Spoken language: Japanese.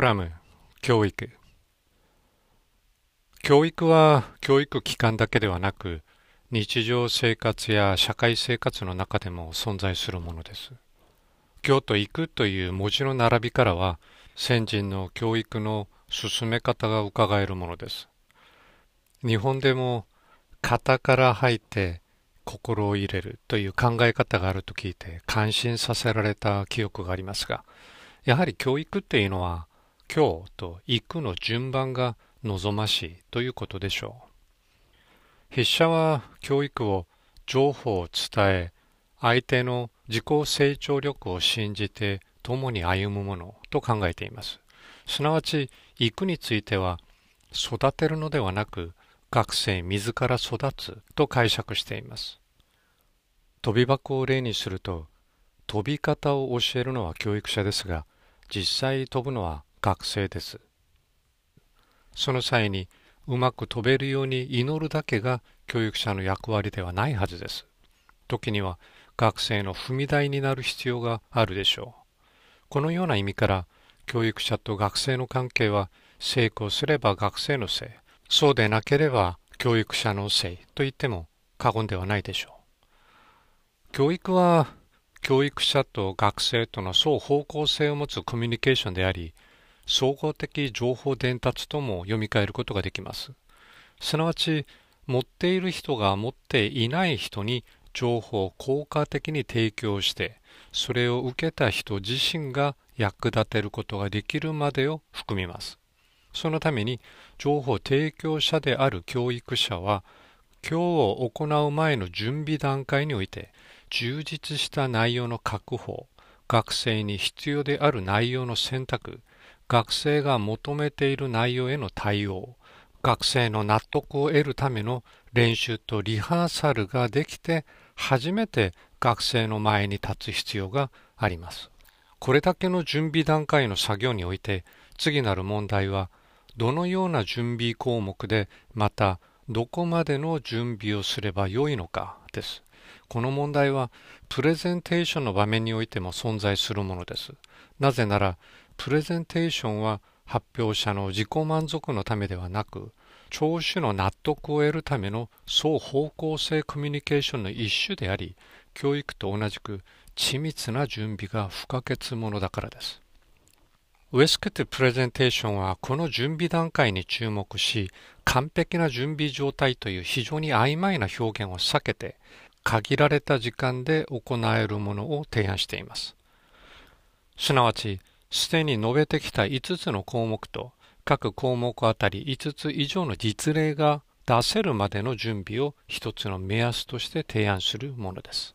コラム教育教育は教育機関だけではなく日常生活や社会生活の中でも存在するものです。教と行くという文字の並びからは先人の教育の進め方が伺えるものです。日本でも型から入って心を入れるという考え方があると聞いて感心させられた記憶がありますが、やはり教育っていうのは今日と行くの順番が望ましいということでしょう。筆者は教育を情報を伝え、相手の自己成長力を信じて共に歩むものと考えています。すなわち、行くについては、育てるのではなく、学生自ら育つと解釈しています。飛び箱を例にすると、飛び方を教えるのは教育者ですが、実際飛ぶのは学生です。その際に、うまく飛べるように祈るだけが教育者の役割ではないはずです。時には学生の踏み台になる必要があるでしょう。このような意味から教育者と学生の関係は成功すれば学生のせい、そうでなければ教育者のせいと言っても過言ではないでしょう。教育は教育者と学生との双方向性を持つコミュニケーションであり、総合的情報伝達とも読み替えることができます。すなわち、持っている人が持っていない人に情報を効果的に提供して、それを受けた人自身が役立てることができるまでを含みます。そのために、情報提供者である教育者は、今日を行う前の準備段階において、充実した内容の確保、学生に必要である内容の選択、学生が求めている内容への対応、学生の納得を得るための練習とリハーサルができて初めて学生の前に立つ必要があります。これだけの準備段階の作業において次なる問題はどのような準備項目でまたどこまでの準備をすればよいのかです。この問題はプレゼンテーションの場面においても存在するものです。なぜならプレゼンテーションは発表者の自己満足のためではなく、聴取の納得を得るための双方向性コミュニケーションの一種であり、教育と同じく緻密な準備が不可欠ものだからです。ウェスケテプレゼンテーションはこの準備段階に注目し、完璧な準備状態という非常に曖昧な表現を避けて、限られた時間で行えるものを提案しています。すなわち、すでに述べてきた5つの項目と各項目あたり5つ以上の実例が出せるまでの準備を一つの目安として提案するものです。